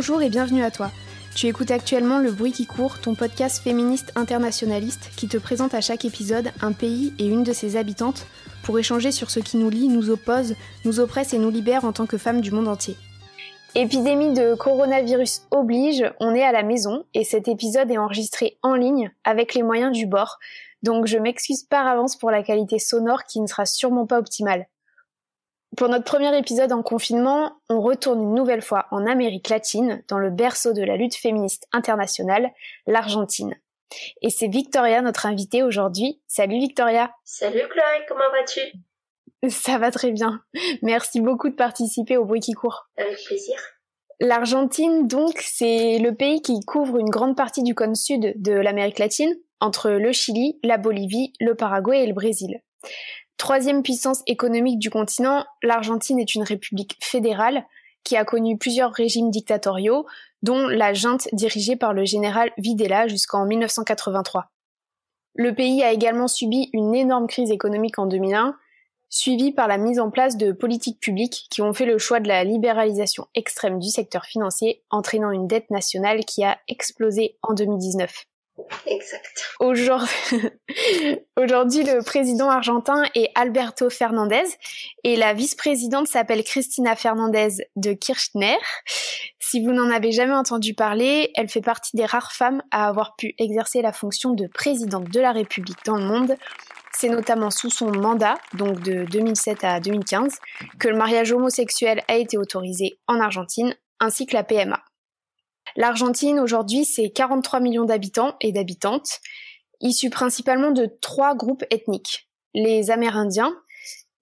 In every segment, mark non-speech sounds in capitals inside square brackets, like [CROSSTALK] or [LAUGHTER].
Bonjour et bienvenue à toi. Tu écoutes actuellement Le Bruit qui court, ton podcast féministe internationaliste qui te présente à chaque épisode un pays et une de ses habitantes pour échanger sur ce qui nous lie, nous oppose, nous oppresse et nous libère en tant que femmes du monde entier. Épidémie de coronavirus oblige, on est à la maison et cet épisode est enregistré en ligne avec les moyens du bord, donc je m'excuse par avance pour la qualité sonore qui ne sera sûrement pas optimale. Pour notre premier épisode en confinement, on retourne une nouvelle fois en Amérique latine, dans le berceau de la lutte féministe internationale, l'Argentine. Et c'est Victoria, notre invitée aujourd'hui. Salut Victoria. Salut Chloé, comment vas-tu? Ça va très bien. Merci beaucoup de participer au bruit qui court. Avec plaisir. L'Argentine, donc, c'est le pays qui couvre une grande partie du cône sud de l'Amérique latine, entre le Chili, la Bolivie, le Paraguay et le Brésil. Troisième puissance économique du continent, l'Argentine est une république fédérale qui a connu plusieurs régimes dictatoriaux, dont la junte dirigée par le général Videla jusqu'en 1983. Le pays a également subi une énorme crise économique en 2001, suivie par la mise en place de politiques publiques qui ont fait le choix de la libéralisation extrême du secteur financier, entraînant une dette nationale qui a explosé en 2019. [LAUGHS] Exact. [LAUGHS] Aujourd'hui, le président argentin est Alberto Fernandez et la vice-présidente s'appelle Cristina Fernandez de Kirchner. Si vous n'en avez jamais entendu parler, elle fait partie des rares femmes à avoir pu exercer la fonction de présidente de la République dans le monde. C'est notamment sous son mandat, donc de 2007 à 2015, que le mariage homosexuel a été autorisé en Argentine, ainsi que la PMA. L'Argentine, aujourd'hui, c'est 43 millions d'habitants et d'habitantes, issus principalement de trois groupes ethniques. Les Amérindiens,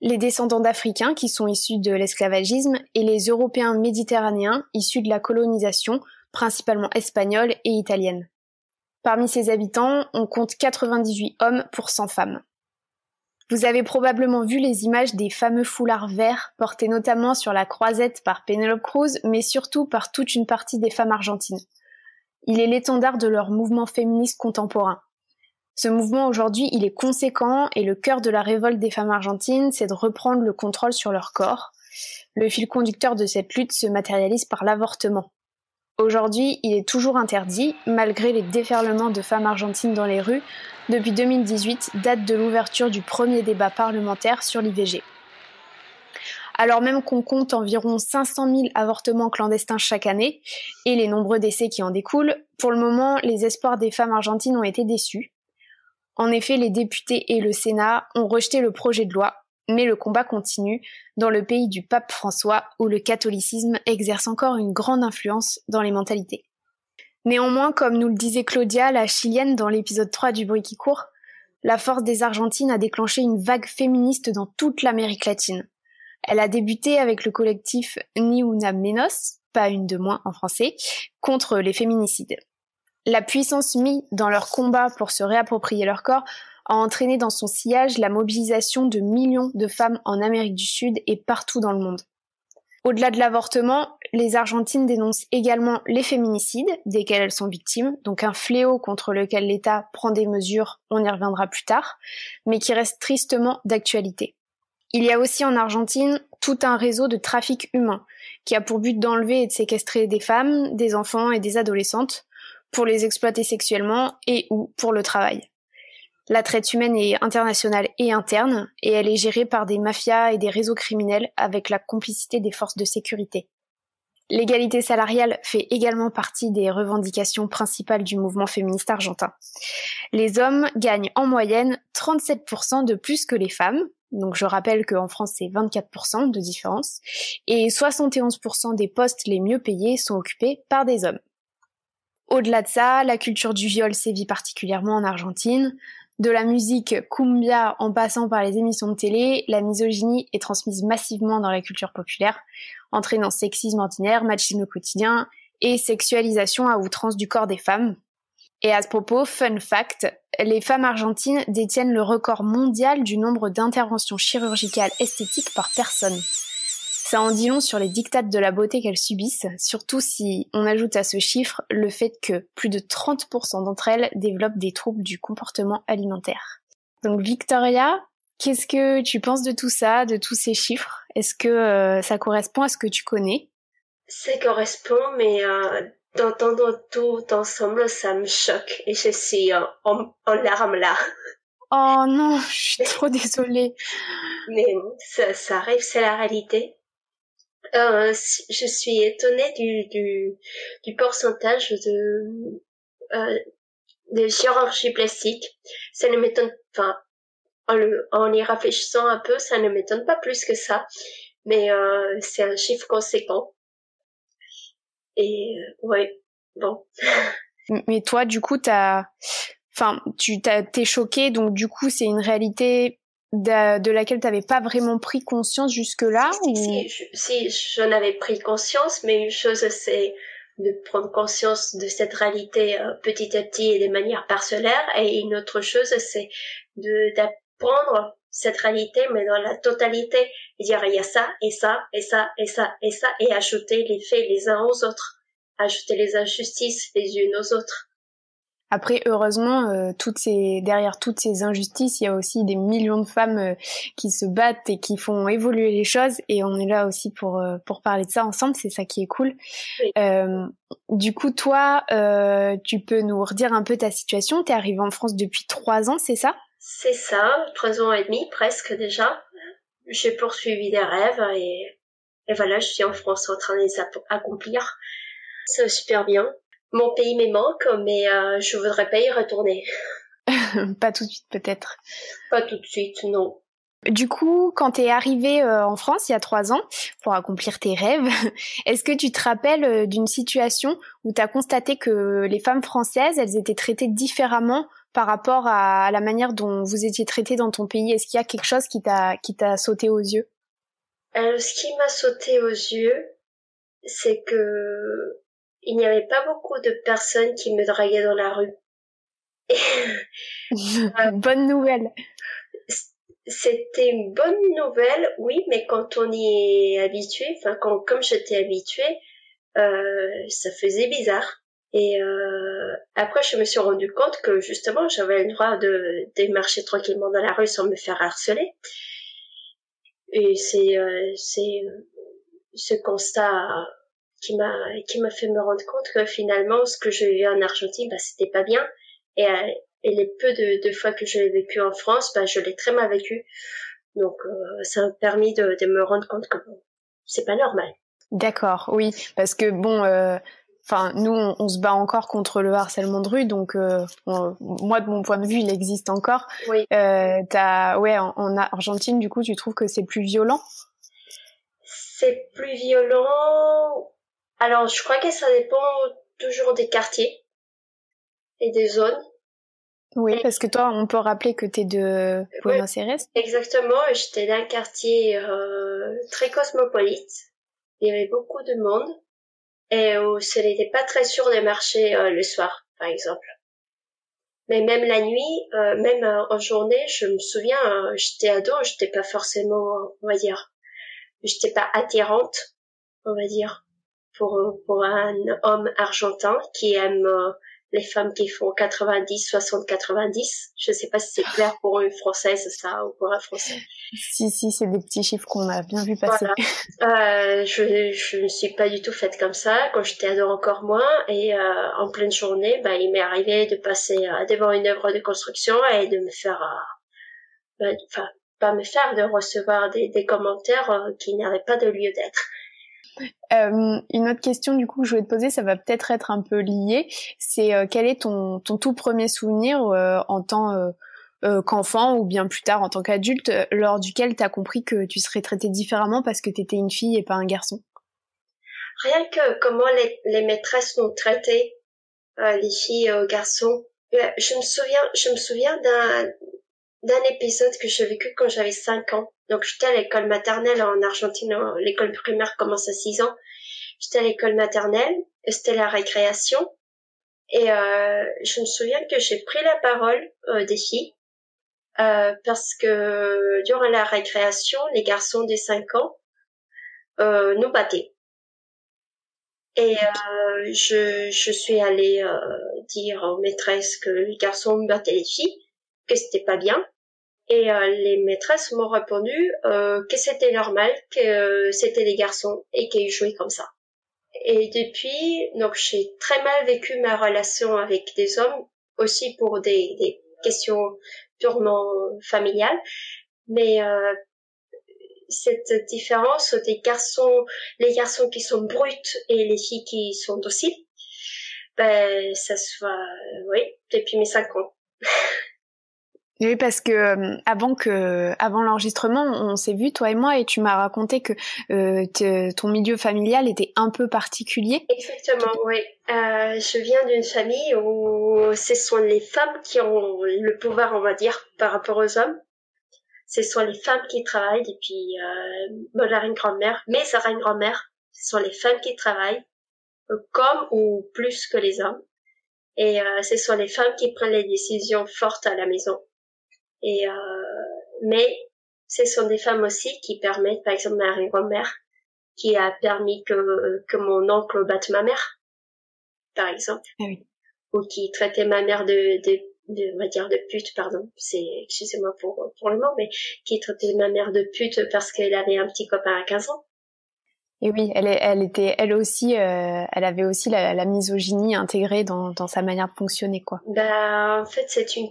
les descendants d'Africains qui sont issus de l'esclavagisme et les Européens méditerranéens issus de la colonisation, principalement espagnole et italienne. Parmi ces habitants, on compte 98 hommes pour 100 femmes. Vous avez probablement vu les images des fameux foulards verts portés notamment sur la croisette par Penelope Cruz, mais surtout par toute une partie des femmes argentines. Il est l'étendard de leur mouvement féministe contemporain. Ce mouvement aujourd'hui, il est conséquent et le cœur de la révolte des femmes argentines, c'est de reprendre le contrôle sur leur corps. Le fil conducteur de cette lutte se matérialise par l'avortement. Aujourd'hui, il est toujours interdit, malgré les déferlements de femmes argentines dans les rues, depuis 2018, date de l'ouverture du premier débat parlementaire sur l'IVG. Alors même qu'on compte environ 500 000 avortements clandestins chaque année et les nombreux décès qui en découlent, pour le moment, les espoirs des femmes argentines ont été déçus. En effet, les députés et le Sénat ont rejeté le projet de loi mais le combat continue dans le pays du pape François où le catholicisme exerce encore une grande influence dans les mentalités. Néanmoins, comme nous le disait Claudia, la chilienne dans l'épisode 3 du bruit qui court, la force des Argentines a déclenché une vague féministe dans toute l'Amérique latine. Elle a débuté avec le collectif Ni una menos, pas une de moins en français, contre les féminicides. La puissance mise dans leur combat pour se réapproprier leur corps a entraîné dans son sillage la mobilisation de millions de femmes en Amérique du Sud et partout dans le monde. Au-delà de l'avortement, les Argentines dénoncent également les féminicides desquels elles sont victimes, donc un fléau contre lequel l'État prend des mesures, on y reviendra plus tard, mais qui reste tristement d'actualité. Il y a aussi en Argentine tout un réseau de trafic humain qui a pour but d'enlever et de séquestrer des femmes, des enfants et des adolescentes pour les exploiter sexuellement et ou pour le travail. La traite humaine est internationale et interne, et elle est gérée par des mafias et des réseaux criminels avec la complicité des forces de sécurité. L'égalité salariale fait également partie des revendications principales du mouvement féministe argentin. Les hommes gagnent en moyenne 37% de plus que les femmes, donc je rappelle qu'en France c'est 24% de différence, et 71% des postes les mieux payés sont occupés par des hommes. Au-delà de ça, la culture du viol sévit particulièrement en Argentine, De la musique cumbia en passant par les émissions de télé, la misogynie est transmise massivement dans la culture populaire, entraînant sexisme ordinaire, machisme quotidien et sexualisation à outrance du corps des femmes. Et à ce propos, fun fact, les femmes argentines détiennent le record mondial du nombre d'interventions chirurgicales esthétiques par personne. Ça en dit long sur les dictates de la beauté qu'elles subissent, surtout si on ajoute à ce chiffre le fait que plus de 30% d'entre elles développent des troubles du comportement alimentaire. Donc Victoria, qu'est-ce que tu penses de tout ça, de tous ces chiffres? Est-ce que euh, ça correspond à ce que tu connais? Ça correspond, mais euh, d'entendre tout ensemble, ça me choque et je suis en, en larmes là. Oh non, je suis trop désolée. Mais ça, ça arrive, c'est la réalité. Euh, je suis étonnée du, du, du pourcentage de, euh, de chirurgie plastique. Ça ne m'étonne, enfin, en, le, en y réfléchissant un peu, ça ne m'étonne pas plus que ça. Mais euh, c'est un chiffre conséquent. Et euh, ouais, bon. [LAUGHS] Mais toi, du coup, t'as, enfin, tu t'es choqué, donc du coup, c'est une réalité de, laquelle tu n'avais pas vraiment pris conscience jusque-là si, si, j'en avais pris conscience, mais une chose, c'est de prendre conscience de cette réalité euh, petit à petit et de manière parcellaire, et une autre chose, c'est de d'apprendre cette réalité, mais dans la totalité, et dire il y a ça, et ça, et ça, et ça, et ça, et ajouter les faits les uns aux autres, ajouter les injustices les unes aux autres. Après, heureusement, euh, toutes ces, derrière toutes ces injustices, il y a aussi des millions de femmes euh, qui se battent et qui font évoluer les choses. Et on est là aussi pour euh, pour parler de ça ensemble. C'est ça qui est cool. du coup, toi, tu peux nous redire un peu ta situation. T'es arrivée en France depuis trois ans, c'est ça? C'est ça, trois ans et demi presque déjà. J'ai poursuivi des rêves et, et voilà, je suis en France en train de les accomplir. C'est super bien. Mon pays me manque, mais euh, je voudrais pas y retourner. [LAUGHS] pas tout de suite peut-être. Pas tout de suite, non. Du coup, quand tu es arrivée euh, en France il y a trois ans pour accomplir tes rêves, [LAUGHS] est-ce que tu te rappelles euh, d'une situation où tu as constaté que les femmes françaises, elles étaient traitées différemment par rapport à la manière dont vous étiez traitées dans ton pays? Est-ce qu'il y a quelque chose qui t'a qui t'a sauté aux yeux? Ce qui m'a sauté aux yeux, c'est que il n'y avait pas beaucoup de personnes qui me draguaient dans la rue. [LAUGHS] bonne nouvelle. C'était une bonne nouvelle, oui, mais quand on y est habitué, enfin quand comme j'étais habituée, euh, ça faisait bizarre. Et euh, après, je me suis rendu compte que justement, j'avais le droit de, de marcher tranquillement dans la rue sans me faire harceler. Et c'est euh, c'est ce constat qui m'a qui m'a fait me rendre compte que finalement ce que j'ai eu en Argentine bah c'était pas bien et, euh, et les peu de, de fois que je l'ai vécu en France bah je l'ai très mal vécu donc euh, ça m'a permis de, de, me rendre compte que c'est pas normal d'accord oui parce que bon euh, Enfin, nous, on, se bat encore contre le harcèlement de rue, donc moi, de mon point de vue, il existe encore. Oui. Euh, as, ouais, en, en, Argentine, du coup, tu trouves que c'est plus violent? C'est plus violent. Alors, je crois que ça dépend toujours des quartiers et des zones. Oui, parce que toi, on peut rappeler que tu es de Buenos Aires. Exactement, j'étais d'un quartier euh, très cosmopolite. Il y avait beaucoup de monde et où ce n'était pas très sûr de marcher euh, le soir, par exemple. Mais même la nuit, euh, même en journée, je me souviens, j'étais ado, j'étais pas forcément, on va dire, j'étais pas attirante, on va dire pour, pour un homme argentin qui aime euh, les femmes qui font 90, 60, 90. Je sais pas si c'est clair pour une française ça ou pour un français. Si si, c'est des petits chiffres qu'on a bien vu passer. Euh, je je ne suis pas du tout faite comme ça. Quand j'étais ado encore moins et euh, en pleine journée, bah il m'est arrivé de passer devant une œuvre de construction et de me faire, bah, enfin pas me faire, de recevoir des, des commentaires qui n'avaient pas de lieu d'être. Euh, une autre question du coup que je voulais te poser, ça va peut-être être un peu lié, c'est euh, quel est ton, ton tout premier souvenir euh, en tant qu'enfant ou bien plus tard en tant qu'adulte lors duquel tu as compris que tu serais traitée différemment parce que tu étais une fille et pas un garçon? Rien que comment les, les maîtresses nous traitaient, les filles et garçons, je me souviens, je me souviens d'un d'un épisode que j'ai vécu quand j'avais 5 ans. Donc j'étais à l'école maternelle en Argentine, l'école primaire commence à 6 ans. J'étais à l'école maternelle, c'était la récréation. Et euh, je me souviens que j'ai pris la parole euh, des filles euh, parce que durant la récréation, les garçons des 5 ans euh, nous battaient. Et euh, je, je suis allée euh, dire aux maîtresses que les garçons battaient les filles, que c'était pas bien. Et euh, les maîtresses m'ont répondu euh, que c'était normal, que c'était des garçons et qu'ils jouaient comme ça. Et depuis, donc j'ai très mal vécu ma relation avec des hommes, aussi pour des, des questions purement familiales. Mais euh, cette différence des garçons, les garçons qui sont bruts et les filles qui sont dociles, ben ça se voit, oui, depuis mes cinq ans. [LAUGHS] Oui, parce que euh, avant que, avant l'enregistrement, on s'est vu toi et moi, et tu m'as raconté que euh, ton milieu familial était un peu particulier. Exactement, oui. Euh, je viens d'une famille où ce sont les femmes qui ont le pouvoir, on va dire, par rapport aux hommes. Ce sont les femmes qui travaillent, et puis euh, moi une grand-mère, mais ça une grand-mère. Ce sont les femmes qui travaillent, euh, comme ou plus que les hommes. Et euh, ce sont les femmes qui prennent les décisions fortes à la maison. Et euh, mais ce sont des femmes aussi qui permettent, par exemple, ma grand-mère, qui a permis que, que mon oncle batte ma mère, par exemple. Ah oui. Ou qui traitait ma mère de, de, de, on va dire de pute, pardon. C'est, excusez-moi pour, pour le mot, mais qui traitait ma mère de pute parce qu'elle avait un petit copain à 15 ans. Et oui, elle, elle était, elle aussi, euh, elle avait aussi la, la misogynie intégrée dans, dans sa manière de fonctionner, quoi. Bah, en fait, c'est une,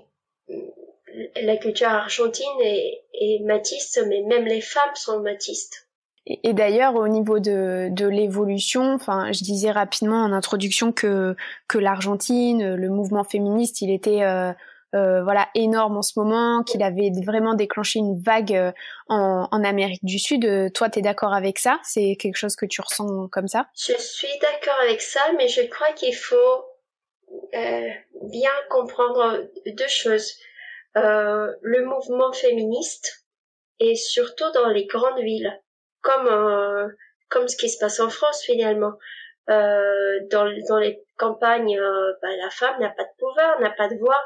la culture argentine est, est matiste, mais même les femmes sont matistes. Et, d'ailleurs, au niveau de, de l'évolution, enfin, je disais rapidement en introduction que que l'Argentine, le mouvement féministe, il était euh, euh, voilà énorme en ce moment, qu'il avait vraiment déclenché une vague euh, en, en Amérique du Sud. Toi, tu es d'accord avec ça? C'est quelque chose que tu ressens comme ça? Je suis d'accord avec ça, mais je crois qu'il faut euh, bien comprendre deux choses. Euh, le mouvement féministe et surtout dans les grandes villes, comme euh, comme ce qui se passe en France finalement. Euh, dans, dans les campagnes, bah, la femme n'a pas de pouvoir, n'a pas de voix.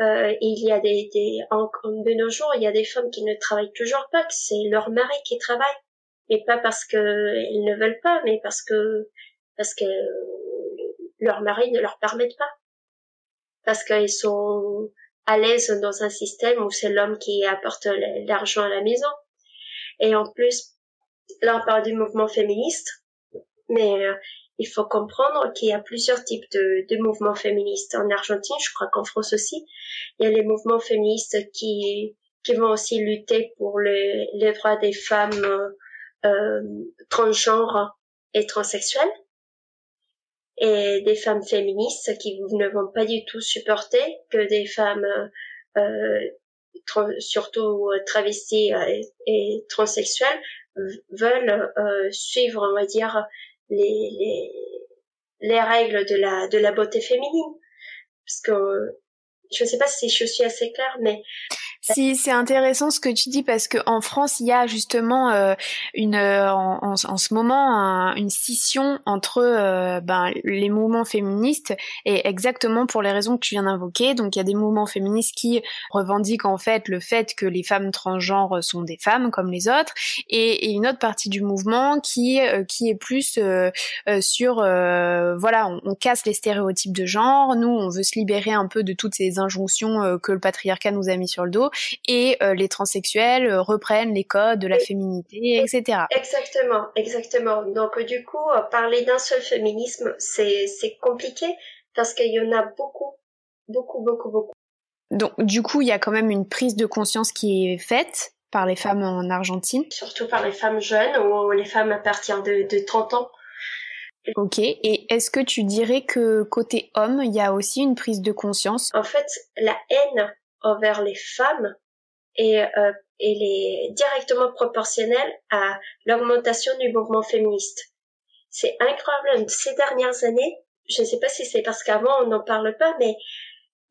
il y a des, des en, de nos jours, il y a des femmes qui ne travaillent toujours pas, que c'est leur mari qui travaille, et pas parce que elles ne veulent pas, mais parce que parce que leur mari ne leur permettent pas, parce qu'elles sont à l'aise dans un système où c'est l'homme qui apporte l'argent à la maison. Et en plus, là on parle du mouvement féministe, mais euh, il faut comprendre qu'il y a plusieurs types de, mouvements féministes en Argentine, je crois qu'en France aussi. Il y a les mouvements féministes qui, qui vont aussi lutter pour les, les droits des femmes euh, transgenres et transsexuelles et des femmes féministes qui ne vont pas du tout supporter que des femmes euh, surtout travesties euh, et, transsexuelles veulent euh, suivre on va dire les, les les règles de la de la beauté féminine. Parce que je ne sais pas si je suis assez claire mais si c'est intéressant ce que tu dis parce que en France il y a justement euh, une euh, en, en, ce moment une scission entre euh, ben, les mouvements féministes et exactement pour les raisons que tu viens d'invoquer. Donc il y a des mouvements féministes qui revendiquent en fait le fait que les femmes transgenres sont des femmes comme les autres et, une autre partie du mouvement qui qui est plus sur voilà on, on, casse les stéréotypes de genre. Nous on veut se libérer un peu de toutes ces injonctions que le patriarcat nous a mis sur le dos et euh, les transsexuels euh, reprennent les codes de la féminité, etc. Exactement, exactement. Donc du coup, euh, parler d'un seul féminisme, c'est c'est compliqué parce qu'il y en a beaucoup, beaucoup, beaucoup, beaucoup. Donc du coup, il y a quand même une prise de conscience qui est faite par les femmes en Argentine. Surtout par les femmes jeunes ou les femmes à partir de, de 30 ans. Ok, et est-ce que tu dirais que côté homme, il y a aussi une prise de conscience? En fait, la haine envers les femmes et, euh, est directement proportionnelle à l'augmentation du mouvement féministe. C'est incroyable, ces dernières années, je ne sais pas si c'est parce qu'avant on n'en parle pas, mais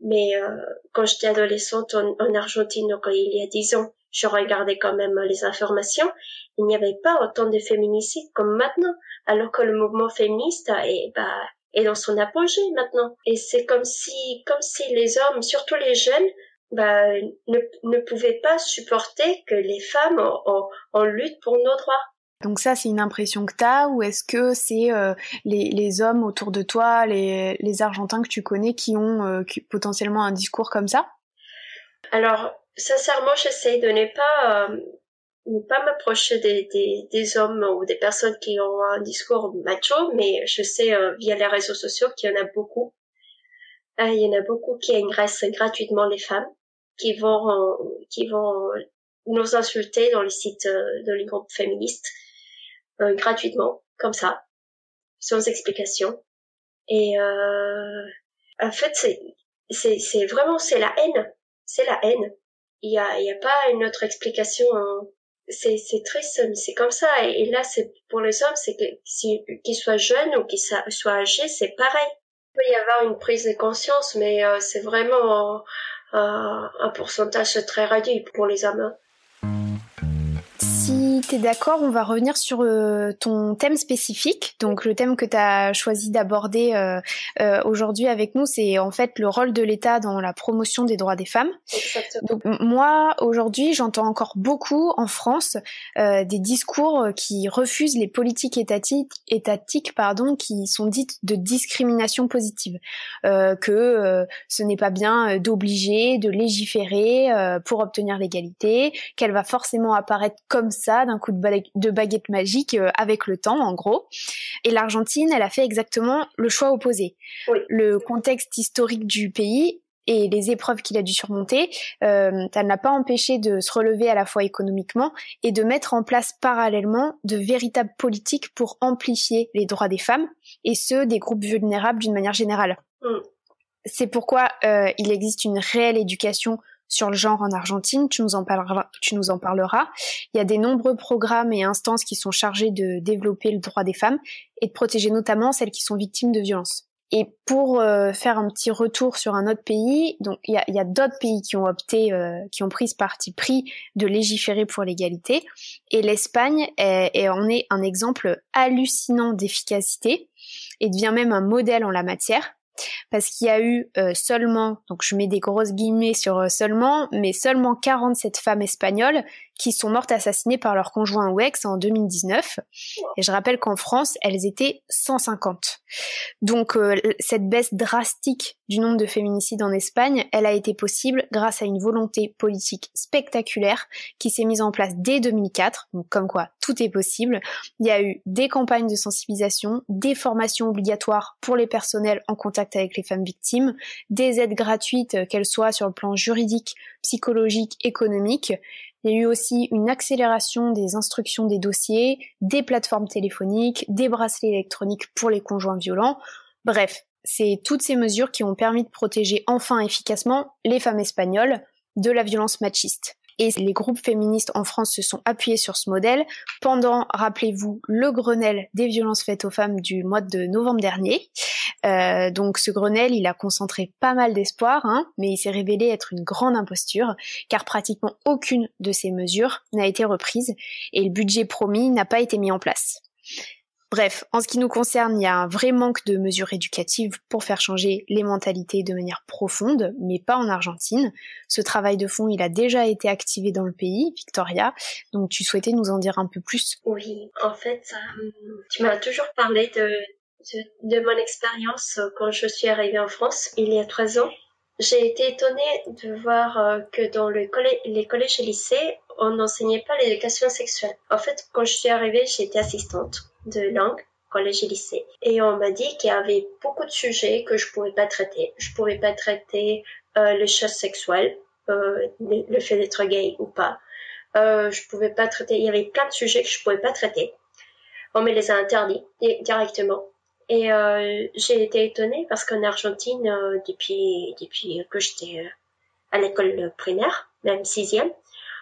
mais euh, quand j'étais adolescente en, Argentine, donc il y a dix ans, je regardais quand même les informations. Il n'y avait pas autant de féminicides comme maintenant, alors que le mouvement féministe est, bah, est dans son apogée maintenant. Et c'est comme si, comme si les hommes, surtout les jeunes, bah, ne, ne pouvaient pas supporter que les femmes en, en luttent pour nos droits. Donc ça, c'est une impression que tu as ou est-ce que c'est euh, les, les, hommes autour de toi, les, les, Argentins que tu connais qui ont euh, potentiellement un discours comme ça? Alors, sincèrement, j'essaie de ne pas, euh, ne pas m'approcher des, des, des, hommes ou des personnes qui ont un discours macho, mais je sais via les réseaux sociaux qu'il y en a beaucoup. il y en a beaucoup qui agressent gratuitement les femmes, qui vont, qui vont nous insulter dans les sites de les groupes féministes euh, gratuitement, comme ça, sans explication. Et euh, en fait, c'est c'est c'est vraiment c'est la haine, c'est la haine. Il y a il y a pas une autre explication. Hein. C'est c'est triste, mais c'est comme ça. Et, là, c'est pour les hommes, c'est que si qu'ils soient jeunes ou qu'ils soient âgés, c'est pareil. Il peut y avoir une prise de conscience, mais euh, c'est vraiment un pourcentage très réduit pour les hommes. Si tu es d'accord, on va revenir sur euh, ton thème spécifique. Donc le thème que tu as choisi d'aborder euh, euh, aujourd'hui avec nous, c'est en fait le rôle de l'État dans la promotion des droits des femmes. Donc moi, aujourd'hui, j'entends encore beaucoup en France des discours qui refusent les politiques étatiques, étatiques pardon, qui sont dites de discrimination positive. que ce n'est pas bien d'obliger, de légiférer pour obtenir l'égalité, qu'elle va forcément apparaître comme ça, d'un coup de, baguette magique euh, avec le temps, en gros. Et l'Argentine, elle a fait exactement le choix opposé. Le contexte historique du pays et les épreuves qu'il a dû surmonter, euh, ça n'a pas empêché de se relever à la fois économiquement et de mettre en place parallèlement de véritables politiques pour amplifier les droits des femmes et ceux des groupes vulnérables d'une manière générale. Mm. C'est pourquoi euh, il existe une réelle éducation sur le genre en Argentine, tu nous en parleras, tu nous en parleras. Il y a des nombreux programmes et instances qui sont chargés de développer le droit des femmes et de protéger notamment celles qui sont victimes de violences. Et pour euh, faire un petit retour sur un autre pays, donc il y a, d'autres pays qui ont opté, euh, qui ont pris ce parti pris de légiférer pour l'égalité, et l'Espagne est, en est un exemple hallucinant d'efficacité et devient même un modèle en la matière parce qu'il y a eu euh, seulement, donc je mets des grosses guillemets sur euh, seulement, mais seulement 47 femmes espagnoles qui sont mortes assassinées par leur conjoint ou ex en 2019. Et je rappelle qu'en France, elles étaient 150. Donc euh, cette baisse drastique du nombre de féminicides en Espagne, elle a été possible grâce à une volonté politique spectaculaire qui s'est mise en place dès 2004. Donc comme quoi, tout est possible. Il y a eu des campagnes de sensibilisation, des formations obligatoires pour les personnels en contact avec les femmes victimes, des aides gratuites, euh, qu'elles soient sur le plan juridique, psychologique, économique, il y a eu aussi une accélération des instructions des dossiers, des plateformes téléphoniques, des bracelets électroniques pour les conjoints violents. Bref, c'est toutes ces mesures qui ont permis de protéger enfin efficacement les femmes espagnoles de la violence machiste. Et les groupes féministes en France se sont appuyés sur ce modèle pendant, rappelez-vous, le Grenelle des violences faites aux femmes du mois de novembre dernier. Euh, donc ce Grenelle, il a concentré pas mal d'espoir, hein, mais il s'est révélé être une grande imposture, car pratiquement aucune de ces mesures n'a été reprise et le budget promis n'a pas été mis en place. Bref, en ce qui nous concerne, il y a un vrai manque de mesures éducatives pour faire changer les mentalités de manière profonde, mais pas en Argentine. Ce travail de fond, il a déjà été activé dans le pays, Victoria, donc tu souhaitais nous en dire un peu plus? Oui, en fait, euh, tu m'as toujours parlé de, mon expérience quand je suis arrivée en France, il y a trois ans. J'ai été étonnée de voir euh, que dans le les collèges et lycées, on n'enseignait pas l'éducation sexuelle. En fait, quand je suis arrivée, j'étais assistante de langue, collège et lycée. Et on m'a dit qu'il y avait beaucoup de sujets que je pouvais pas traiter. Je pouvais pas traiter euh, les choses sexuelles, euh, le fait d'être gay ou pas. Euh, je pouvais pas traiter. Il y avait plein de sujets que je pouvais pas traiter. On me les a interdits directement. Et euh, j'ai été étonnée parce qu'en Argentine, euh, depuis depuis que j'étais euh, à l'école primaire, même sixième,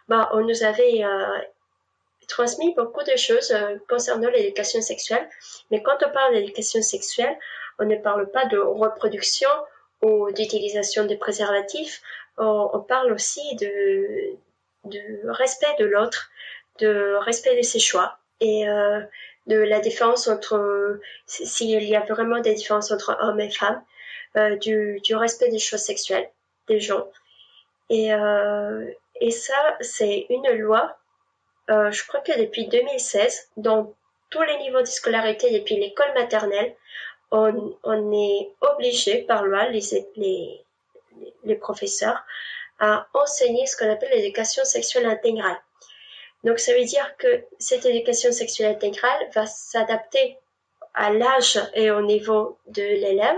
bah on nous avait transmis beaucoup de choses euh, concernant l'éducation sexuelle. Mais quand on parle d'éducation sexuelle, on ne parle pas de reproduction ou d'utilisation des préservatifs, on, parle aussi de, respect de l'autre, de respect de ses choix et euh, de la différence entre, s'il y a vraiment des différences entre hommes et femmes, euh, du, respect des choix sexuels des gens. Et ça, c'est une loi, euh, je crois que depuis 2016, dans tous les niveaux de scolarité, depuis l'école maternelle, on, on, est obligé par loi, les, les, les professeurs, à enseigner ce qu'on appelle l'éducation sexuelle intégrale. Donc ça veut dire que cette éducation sexuelle intégrale va s'adapter à l'âge et au niveau de l'élève.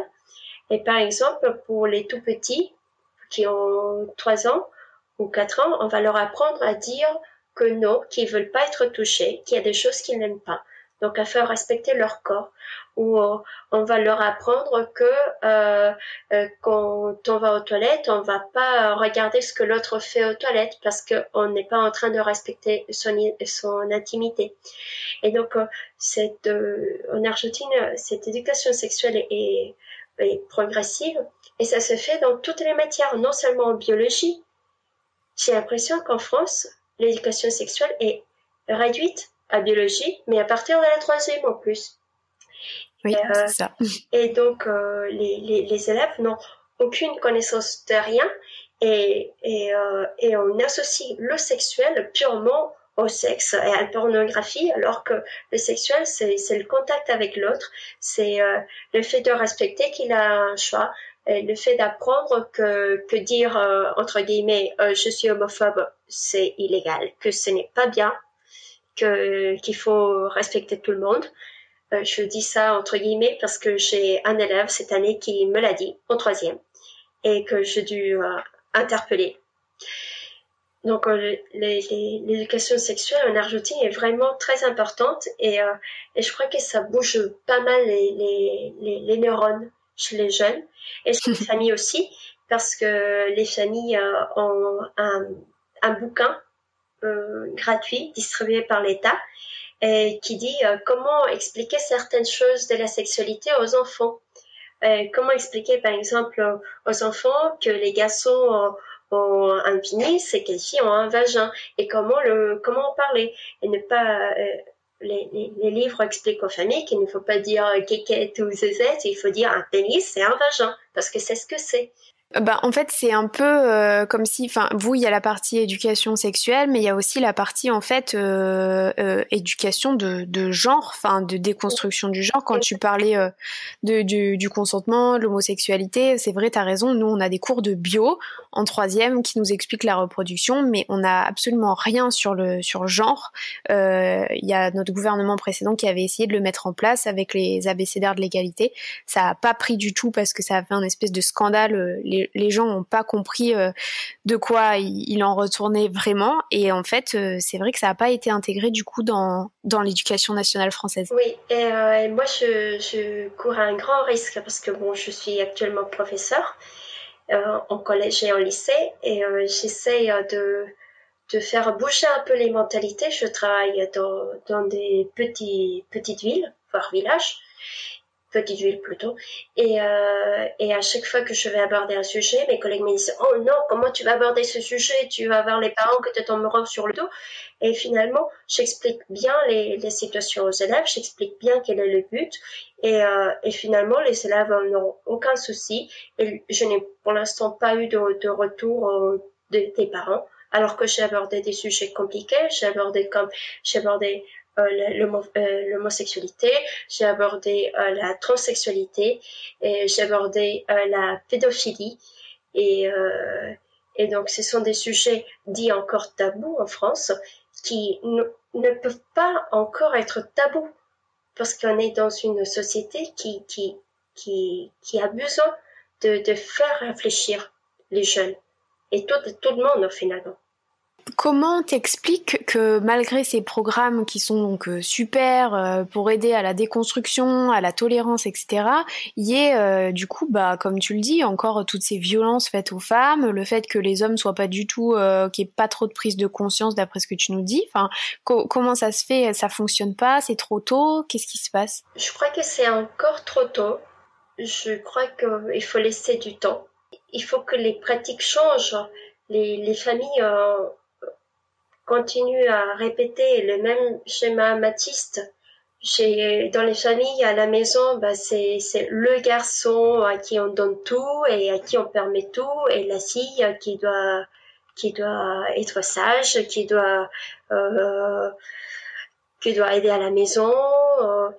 Et par exemple, pour les tout petits qui ont 3 ans ou 4 ans, on va leur apprendre à dire que non, qu'ils veulent pas être touchés, qu'il y a des choses qu'ils n'aiment pas donc à faire respecter leur corps. Ou euh, on va leur apprendre que euh, euh, quand on va aux toilettes, on va pas regarder ce que l'autre fait aux toilettes parce qu'on n'est pas en train de respecter son, son intimité. Et donc cette, en Argentine, cette éducation sexuelle est, est progressive et ça se fait dans toutes les matières, non seulement en biologie. J'ai l'impression qu'en France, l'éducation sexuelle est réduite à biologie, mais à partir de la troisième en plus. Oui, euh, ça. [LAUGHS] Et donc, euh, les, les, les, élèves n'ont aucune connaissance de rien et, et, euh, et on associe le sexuel purement au sexe et à la pornographie, alors que le sexuel, c'est le contact avec l'autre, c'est le fait de respecter qu'il a un choix, le fait d'apprendre que, que dire, euh, entre guillemets, je suis homophobe, c'est illégal, que ce n'est pas bien, que qu'il faut respecter tout le monde. Euh, je dis ça entre guillemets parce que j'ai un élève cette année qui me l'a dit en troisième et que j'ai dû euh, interpeller. Donc euh, l'éducation sexuelle en Argentine est vraiment très importante et, euh, et je crois que ça bouge pas mal les, les, les, neurones chez les jeunes et chez les [LAUGHS] familles aussi parce que les familles ont un, un bouquin euh, gratuit distribué par l'État et qui dit euh, comment expliquer certaines choses de la sexualité aux enfants. comment expliquer par exemple aux enfants que les garçons ont, un pénis et que les filles ont un vagin et comment le comment en parler et ne pas euh, les, livres expliquent aux familles qu'il ne faut pas dire kékette ou zézette, il faut dire un pénis et un vagin parce que c'est ce que c'est. Bah, en fait, c'est un peu euh, comme si, enfin, vous, il y a la partie éducation sexuelle, mais il y a aussi la partie, en fait, euh, euh, éducation de, de genre, enfin, de déconstruction du genre. Quand tu parlais euh, de, du, du, consentement, l'homosexualité, c'est vrai, tu as raison. Nous, on a des cours de bio en troisième qui nous expliquent la reproduction, mais on n'a absolument rien sur le, sur le genre. Il y a notre gouvernement précédent qui avait essayé de le mettre en place avec les abécédaires de l'égalité. Ça n'a pas pris du tout parce que ça a fait un espèce de scandale. Les, gens n'ont pas compris euh, de quoi il, en retournait vraiment. Et en fait, euh, c'est vrai que ça n'a pas été intégré du coup dans, dans l'éducation nationale française. Oui, et, euh, moi je, je, cours un grand risque parce que bon, je suis actuellement professeur en collège et en lycée et j'essaie de de faire bouger un peu les mentalités. Je travaille dans, dans des petites villes, voire villages petite ville plutôt. Et, euh, et à chaque fois que je vais aborder un sujet, mes collègues me disent Oh non, comment tu vas aborder ce sujet? Tu vas avoir les parents que te tomberont sur le dos. Et finalement, j'explique bien les, les, situations aux élèves, j'explique bien quel est le but. Et, euh, et finalement, les élèves n'ont aucun souci. Et je n'ai pour l'instant pas eu de, de retour euh, des parents alors que j'ai abordé des sujets compliqués, j'ai abordé comme j'ai abordé l'homosexualité, j'ai abordé euh, la transsexualité, et j'ai abordé la pédophilie. Et, et donc, ce sont des sujets dits encore tabous en France qui ne peuvent pas encore être tabous parce qu'on est dans une société qui, qui, qui, qui a besoin de, de faire réfléchir les jeunes et tout, tout le monde finalement. Comment t'expliques que malgré ces programmes qui sont donc euh, super euh, pour aider à la déconstruction, à la tolérance, etc., il y ait euh, du coup, bah comme tu le dis, encore toutes ces violences faites aux femmes, le fait que les hommes soient pas du tout, qu'il n'y ait pas trop de prise de conscience d'après ce que tu nous dis. Enfin, comment ça se fait? Ça fonctionne pas? C'est trop tôt? Qu'est-ce qui se passe? Je crois que c'est encore trop tôt je crois qu'il faut laisser du temps. Il faut que les pratiques changent. Les, les familles continuent à répéter le même schéma matiste. dans les familles à la maison, bah, c'est, c'est le garçon à qui on donne tout et à qui on permet tout et la fille qui doit qui doit être sage, qui doit euh, qui doit aider à la maison. Euh,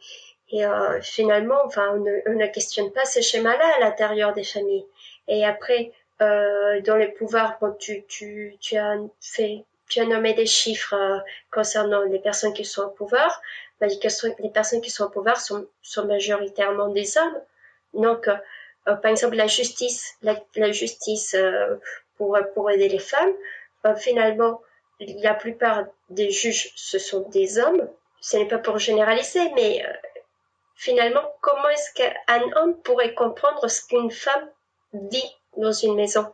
et euh, finalement, enfin, on ne, on ne, questionne pas ces schémas-là à l'intérieur des familles. Et après, euh, dans les pouvoirs, bon, tu, tu, tu as fait, tu as nommé des chiffres euh, concernant les personnes qui sont au pouvoir. Ben, les, personnes qui sont au pouvoir sont, sont majoritairement des hommes. Donc, euh, euh, par exemple, la justice, la, la justice pour, pour aider les femmes, finalement, la plupart des juges, ce sont des hommes. Ce n'est pas pour généraliser, mais finalement, comment est-ce qu'un homme pourrait comprendre ce qu'une femme vit dans une maison?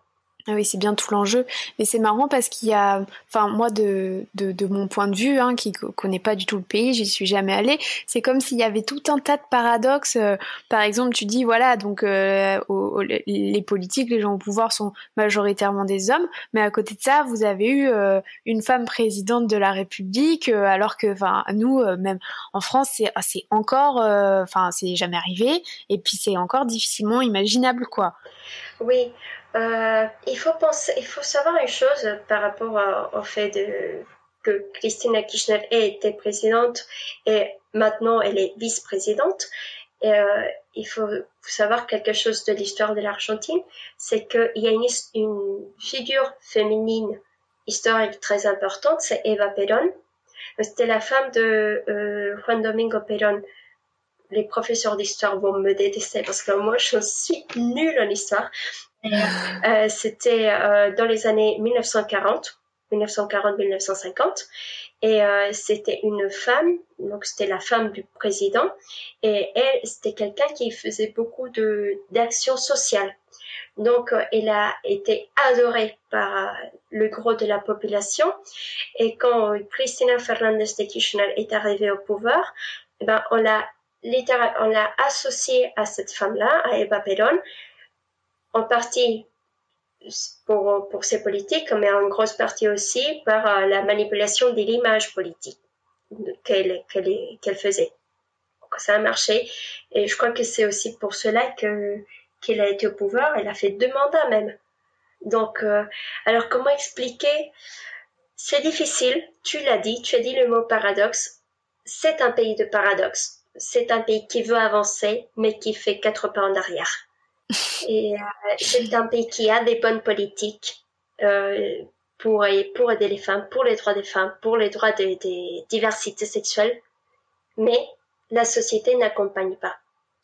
Ah oui, c'est bien tout l'enjeu. Mais c'est marrant parce qu'il y a, enfin moi de, de, de, mon point de vue, hein, qui connaît pas du tout le pays, j'y suis jamais allée, c'est comme s'il y avait tout un tas de paradoxes. Euh, par exemple, tu dis voilà, donc euh, les politiques, les gens au pouvoir sont majoritairement des hommes, mais à côté de ça, vous avez eu euh, une femme présidente de la République, alors que, enfin nous, même en France, c'est c'est encore, enfin c'est jamais arrivé, et puis c'est encore difficilement imaginable quoi. Oui. Euh, il faut penser, il faut savoir une chose par rapport au fait de, que Christina Kirchner ait été présidente et maintenant elle est vice-présidente. Euh, il faut savoir quelque chose de l'histoire de l'Argentine, c'est qu'il y a une, une, figure féminine historique très importante, c'est Eva Perón. C'était la femme de euh, Juan Domingo Perón. Les professeurs d'histoire vont me détester parce que moi je suis nulle en histoire. Euh, c'était euh, dans les années 1940, 1940-1950, et euh, c'était une femme, donc c'était la femme du président, et elle, c'était quelqu'un qui faisait beaucoup de d'actions sociales. Donc, elle a été adorée par le gros de la population. Et quand Cristina Fernandez de Kirchner est arrivée au pouvoir, eh ben, on l'a on l'a associée à cette femme-là, à Eva Perón, en partie pour, pour ses politiques, mais en grosse partie aussi par euh, la manipulation de l'image politique qu'elle qu'elle faisait. Donc, ça a marché et je crois que c'est aussi pour cela que qu'elle a été au pouvoir. Elle a fait deux mandats même. Donc, euh, alors comment expliquer? C'est difficile. Tu l'as dit. Tu as dit le mot paradoxe. C'est un pays de paradoxe. C'est un pays qui veut avancer, mais qui fait quatre pas en arrière. Et euh, c'est un pays qui a des bonnes politiques euh, pour, aider les femmes, pour les droits des femmes, pour les droits des, des diversités sexuelles, mais la société n'accompagne pas.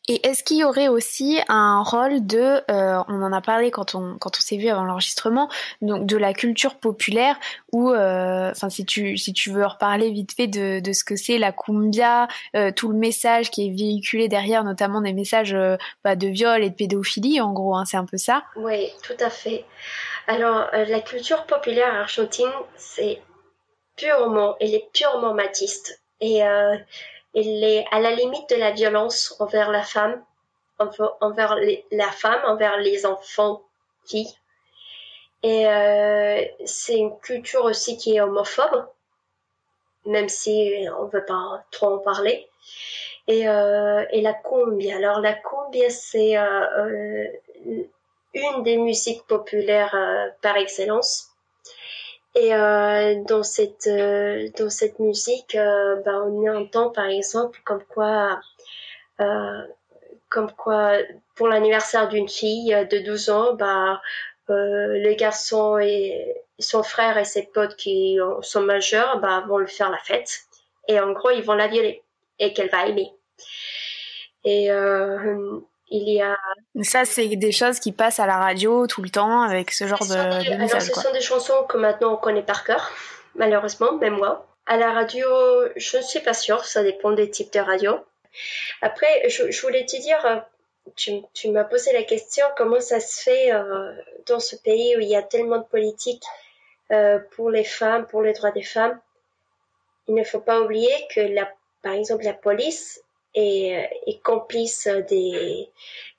Et est-ce qu'il y aurait aussi un rôle de, euh, on en a parlé quand on quand on s'est vu avant l'enregistrement, donc de la culture populaire ou, euh, enfin si tu si tu veux reparler vite fait de, de ce que c'est la cumbia, euh, tout le message qui est véhiculé derrière, notamment des messages bah, de viol et de pédophilie, en gros, hein, c'est un peu ça. Oui, tout à fait. Alors la culture populaire argentine, c'est purement, elle est purement matiste et il est à la limite de la violence envers la femme, envers la femme, envers les enfants filles. Et euh, c'est une culture aussi qui est homophobe, même si on ne veut pas trop en parler. Et, euh, et la cumbia. Alors la cumbia, c'est euh, une des musiques populaires par excellence. Et euh, dans cette euh, dans cette musique, euh, bah, on entend par exemple comme quoi euh, comme quoi pour l'anniversaire d'une fille de 12 ans, bah le garçon et son frère et ses potes qui sont majeurs, bah vont lui faire la fête. Et en gros, ils vont la violer et qu'elle va aimer. Et il y a. Ça, c'est des choses qui passent à la radio tout le temps avec ce genre de, de Alors, ce sont des chansons que maintenant on connaît par cœur, malheureusement, même moi. À la radio, je ne suis pas sûre, ça dépend des types de radio. Après, je, voulais te dire, tu, tu m'as posé la question comment ça se fait euh, dans ce pays où il y a tellement de politique euh, pour les femmes, pour les droits des femmes? Il ne faut pas oublier que, la, par exemple, la police et, et complice des,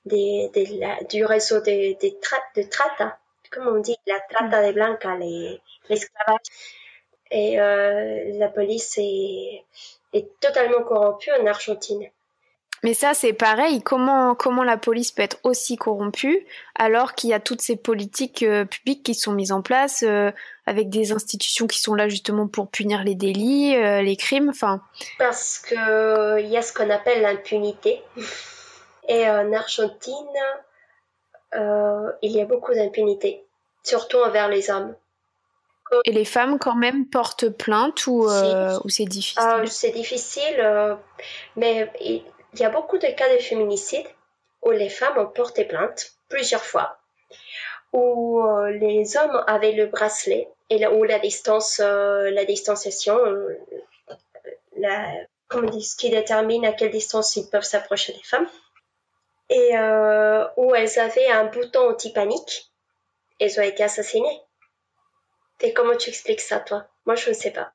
des, du réseau des, des de trata, comme on dit, la trata de blanca, l'esclavage. et euh, la police est, est totalement corrompue en Argentine. Mais ça, c'est pareil. Comment, comment la police peut être aussi corrompue alors qu'il y a toutes ces politiques euh, publiques qui sont mises en place euh, avec des institutions qui sont là justement pour punir les délits, euh, les crimes, enfin. Parce que il y a ce qu'on appelle l'impunité. [LAUGHS] Et en Argentine, il y a beaucoup d'impunité, surtout envers les hommes. Et les femmes quand même portent plainte ou, ou c'est difficile? C'est difficile, mais il y a beaucoup de cas de féminicide où les femmes ont porté plainte plusieurs fois, où euh, les hommes avaient le bracelet et où la distance, euh, la distanciation, euh, ce qui détermine à quelle distance ils peuvent s'approcher des femmes, et où elles avaient un bouton anti-panique, elles ont été assassinées. Et comment tu expliques ça, toi? Moi, je ne sais pas.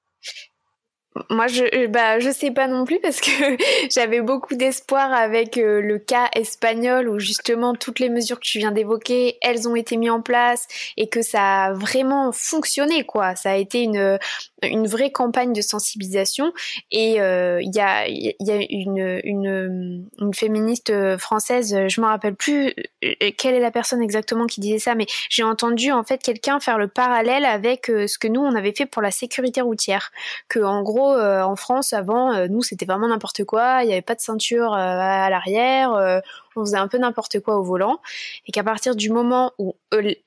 Moi, je euh, bah je sais pas non plus parce que [LAUGHS] j'avais beaucoup d'espoir avec euh, le cas espagnol où justement toutes les mesures que tu viens d'évoquer, elles ont été mises en place et que ça a vraiment fonctionné quoi. Ça a été une une vraie campagne de sensibilisation et euh, il y a il y a une une féministe française, je me rappelle plus quelle est la personne exactement qui disait ça, mais j'ai entendu en fait quelqu'un faire le parallèle avec ce que nous on avait fait pour la sécurité routière, que en gros euh, en France, avant, euh, nous, c'était vraiment n'importe quoi. Il n'y avait pas de ceinture euh, à l'arrière. On faisait un peu n'importe quoi au volant. Et qu'à partir du moment où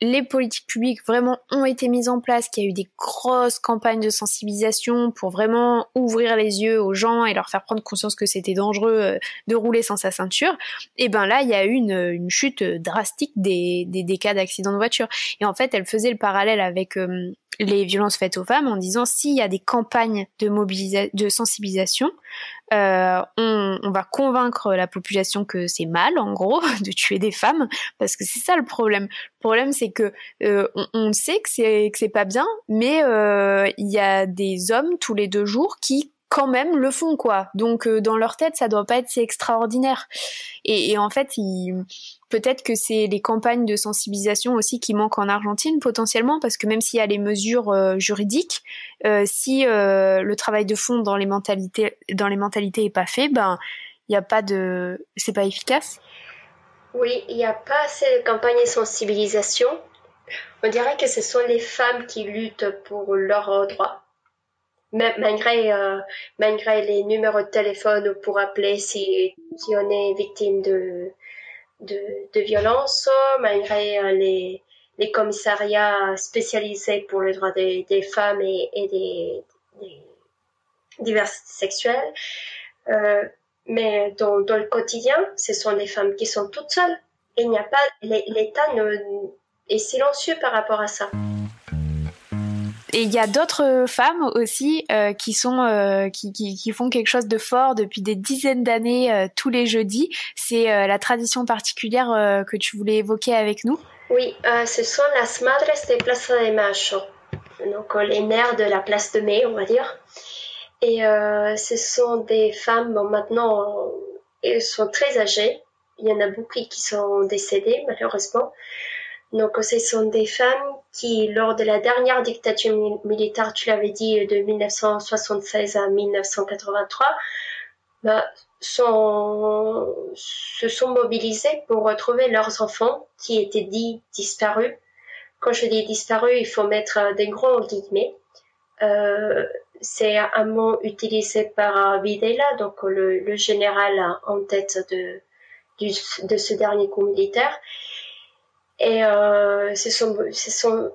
les politiques publiques vraiment ont été mises en place, qu'il y a eu des grosses campagnes de sensibilisation pour vraiment ouvrir les yeux aux gens et leur faire prendre conscience que c'était dangereux de rouler sans sa ceinture, et ben là, il y a eu une, chute drastique des, des, cas d'accidents de voiture. Et en fait, elle faisait le parallèle avec les violences faites aux femmes en disant s'il y a des campagnes de de sensibilisation, euh, on, va convaincre la population que c'est mal, en gros, [LAUGHS] de tuer des femmes, parce que c'est ça le problème. Le problème, c'est que euh, on, on, sait que c'est que c'est pas bien, mais euh, il y a des hommes tous les deux jours qui quand même le font quoi. Donc euh, dans leur tête, ça doit pas être si extraordinaire. Et, et en fait, peut-être que c'est les campagnes de sensibilisation aussi qui manquent en Argentine potentiellement parce que même s'il y a les mesures euh, juridiques, euh, si le travail de fond dans les mentalités dans les mentalités est pas fait, ben il y a pas de c'est pas efficace. Oui, il n'y a pas assez de campagnes de sensibilisation. On dirait que ce sont les femmes qui luttent pour leurs droits malgré, euh, malgré les numéros de téléphone pour appeler si, si on est victime de, de, de violence, malgré euh, les, les commissariats spécialisés pour les droits des, des femmes et, et des, des diversités sexuelles. Euh, mais dans, dans le quotidien, ce sont des femmes qui sont toutes seules. Il n'y a pas, l'État est silencieux par rapport à ça. Et il y a d'autres femmes aussi euh, qui sont euh, qui, qui, font quelque chose de fort depuis des dizaines d'années euh, tous les jeudis. C'est la tradition particulière que tu voulais évoquer avec nous. Oui, ce sont las madres de Plaza de Mayo, donc les mères de la place de mai, on va dire. Et ce sont des femmes, maintenant, elles sont très âgées. Il y en a beaucoup qui sont décédées, malheureusement. Donc, ce sont des femmes qui, lors de la dernière dictature militaire, tu l'avais dit, de 1976 à 1983, bah, se sont mobilisées pour retrouver leurs enfants qui étaient dits disparus. Quand je dis disparus, il faut mettre des gros guillemets. Euh, c'est un mot utilisé par Videla, donc le, général en tête de ce dernier coup militaire. Et euh, ce, sont, ce sont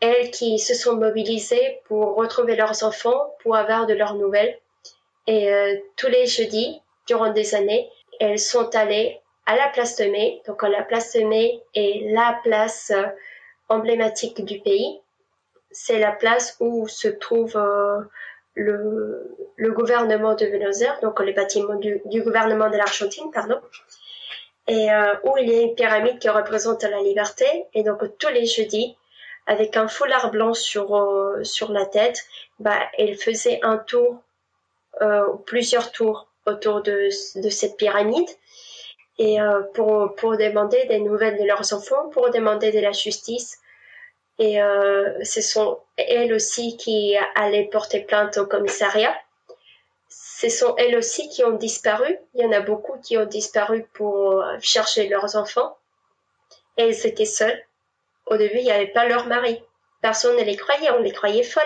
elles qui se sont mobilisées pour retrouver leurs enfants, pour avoir de leurs nouvelles. Et euh, tous les jeudis, durant des années, elles sont allées à la place de mai. Donc la place de mai est la place euh, emblématique du pays. C'est la place où se trouve euh, le, gouvernement de Buenos Aires, donc les bâtiments du gouvernement de l'Argentine, pardon et euh, où il y a une pyramide qui représente la liberté. Et donc tous les jeudis, avec un foulard blanc sur euh, sur la tête, bah elle faisait un tour, euh, plusieurs tours autour de, de cette pyramide et euh, pour, pour demander des nouvelles de leurs enfants, pour demander de la justice. Et euh, ce sont elles aussi qui allaient porter plainte au commissariat. Ce sont elles aussi qui ont disparu. Il y en a beaucoup qui ont disparu pour chercher leurs enfants. Et elles étaient seules. Au début, il n'y avait pas leur mari. Personne ne les croyait, on les croyait folles.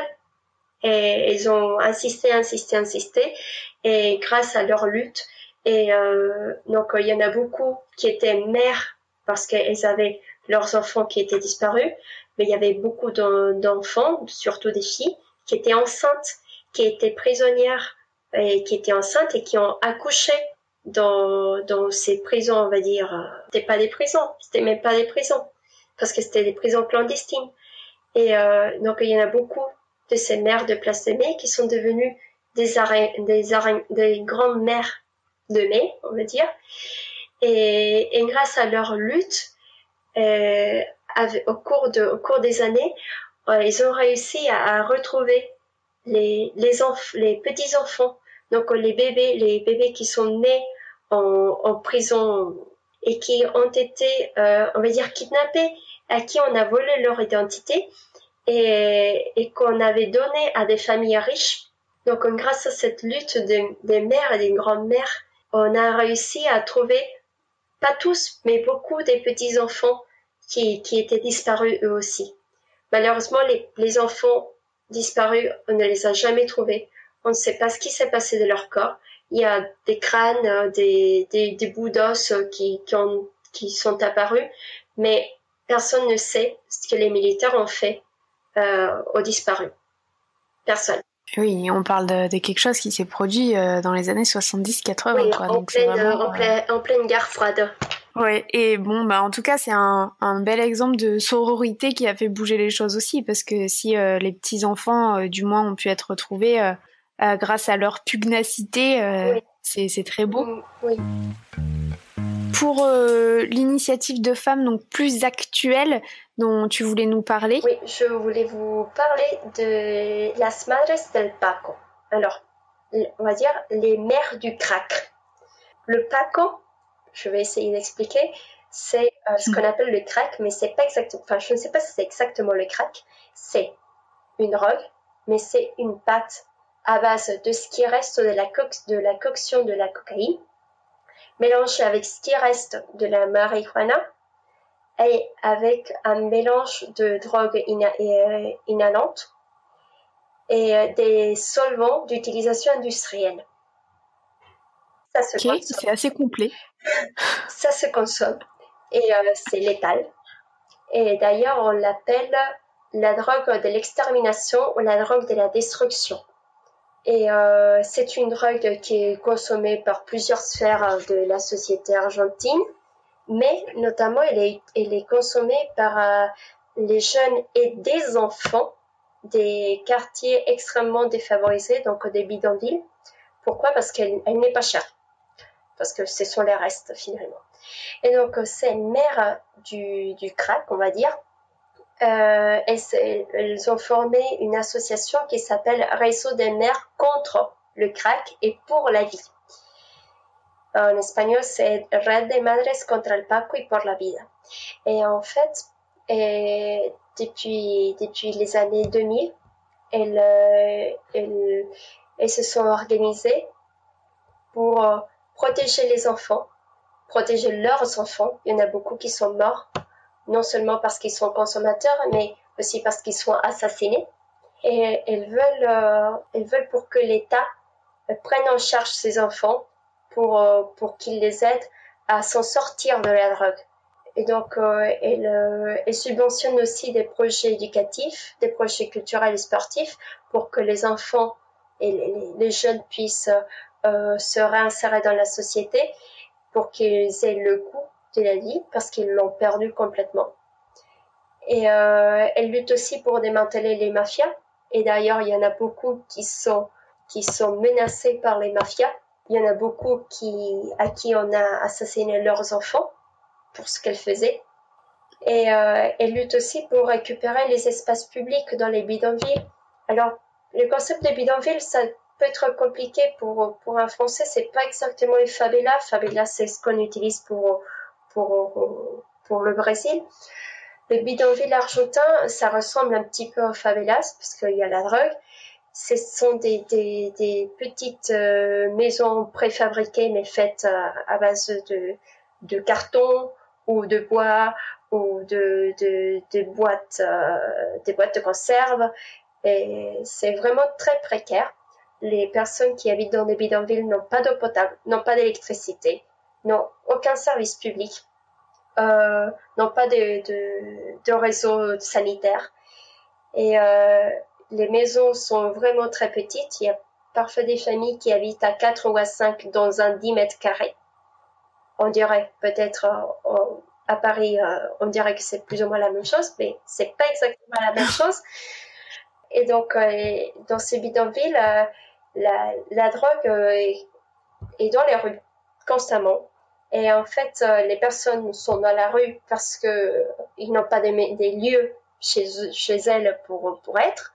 Et ils ont insisté, insisté, insisté. Et grâce à leur lutte, et euh, donc, il y en a beaucoup qui étaient mères parce qu'elles avaient leurs enfants qui étaient disparus, mais il y avait beaucoup d'enfants, surtout des filles, qui étaient enceintes, qui étaient prisonnières et qui étaient enceintes et qui ont accouché dans, dans ces prisons, on va dire. C'était pas des prisons, c'était même pas des prisons, parce que c'était des prisons clandestines. Et euh, donc, il y en a beaucoup de ces mères de place de mai qui sont devenues des, des, des grandes mères de mai, on va dire. Et, grâce à leur lutte, euh, au, cours de, au cours des années, euh, ils ont réussi à, retrouver les, petits-enfants, donc les bébés, les bébés qui sont nés en, prison et qui ont été, euh, on va dire, kidnappés, à qui on a volé leur identité et, qu'on avait donné à des familles riches. Donc, grâce à cette lutte des mères et des grandes-mères, on a réussi à trouver, pas tous, mais beaucoup des petits-enfants qui, qui étaient disparus eux aussi. Malheureusement, les enfants disparus, on ne les a jamais trouvés. On ne sait pas ce qui s'est passé de leur corps. Il y a des crânes, euh, des, des, des bouts d'os qui, qui, ont, qui sont apparus, mais personne ne sait ce que les militaires ont fait euh, aux disparus. Personne. Oui, on parle de, quelque chose qui s'est produit euh, dans les années 70-80. Oui, en, en, pleine, guerre froide. Oui, et bon, bah, en tout cas, c'est un, un, bel exemple de sororité qui a fait bouger les choses aussi, parce que si euh, les petits-enfants, euh, du moins, ont pu être retrouvés grâce à leur pugnacité, c'est très beau. Oui pour euh, l'initiative de femmes donc plus actuelle dont tu voulais nous parler. Oui, je voulais vous parler de Las Madres del Paco. Alors, on va dire les mères du crack. Le Paco, je vais essayer d'expliquer, c'est euh, ce qu'on appelle le crack, mais c'est pas exactement, enfin, je ne sais pas si c'est exactement le crack. C'est une drogue, mais c'est une pâte à base de ce qui reste de la, de la coction de la cocaïne mélangé avec ce qui reste de la marijuana et avec un mélange de drogues euh, inhalantes et euh, des solvants d'utilisation industrielle. Ça se consomme. C'est assez complet. Ça se consomme et euh, c'est létal. Et d'ailleurs, on l'appelle la drogue de l'extermination ou la drogue de la destruction. Et euh, c'est une drogue qui est consommée par plusieurs sphères de la société argentine, mais notamment elle est, consommée par euh, les jeunes et des enfants des quartiers extrêmement défavorisés, donc des bidonvilles. Pourquoi? Parce qu'elle n'est pas chère. Parce que ce sont les restes finalement. Et donc c'est une mère du, du crack, on va dire, euh, elles, ont formé une association qui s'appelle Réseau des mères contre le crack et pour la vie. En espagnol, c'est Red de Madres contra el Paco y por la vida. Et en fait, depuis, depuis les années 2000, elles, euh, elles, elles se sont organisées pour euh, protéger les enfants, protéger leurs enfants. Il y en a beaucoup qui sont morts non seulement parce qu'ils sont consommateurs, mais aussi parce qu'ils sont assassinés. Et elles veulent, euh, elles veulent pour que l'État prenne en charge ces enfants pour, euh, pour qu'il les aide à s'en sortir de la drogue. Et donc, euh, elle, elle, subventionne aussi des projets éducatifs, des projets culturels et sportifs pour que les enfants et les jeunes puissent se réinsérer dans la société pour qu'ils aient le goût de la vie parce qu'ils l'ont perdu complètement. Et euh, elle lutte aussi pour démanteler les mafias. Et d'ailleurs, il y en a beaucoup qui sont, menacés par les mafias. Il y en a beaucoup qui, à qui on a assassiné leurs enfants pour ce qu'elle faisait. Et euh, elle lutte aussi pour récupérer les espaces publics dans les bidonvilles. Alors, le concept de bidonville, ça, peut être compliqué pour, pour un Français. C'est pas exactement les favelas. Favelas, c'est ce qu'on utilise pour, pour, pour le Brésil. Le bidonville argentin, ça ressemble un petit peu aux favelas parce qu'il y a la drogue. Ce sont des, des, des petites euh, maisons préfabriquées mais faites à, à base de, de carton ou de bois ou de, de, de boîtes, euh, des boîtes de conserve. Et c'est vraiment très précaire. Les personnes qui habitent dans des bidonvilles n'ont pas d'eau potable, n'ont pas d'électricité, n'ont aucun service public, euh, n'ont pas de, réseau sanitaire. Et euh, les maisons sont vraiment très petites. Il y a parfois des familles qui habitent à 4 ou à 5 dans un 10 mètres carrés. On dirait peut-être euh, à Paris, on dirait que c'est plus ou moins la même chose, mais c'est pas exactement la même chose. Et donc, dans ces bidonvilles, la, drogue est, est, dans les rues constamment. Et en fait, les personnes sont dans la rue parce que ils n'ont pas des, lieux chez, chez elles pour, pour être.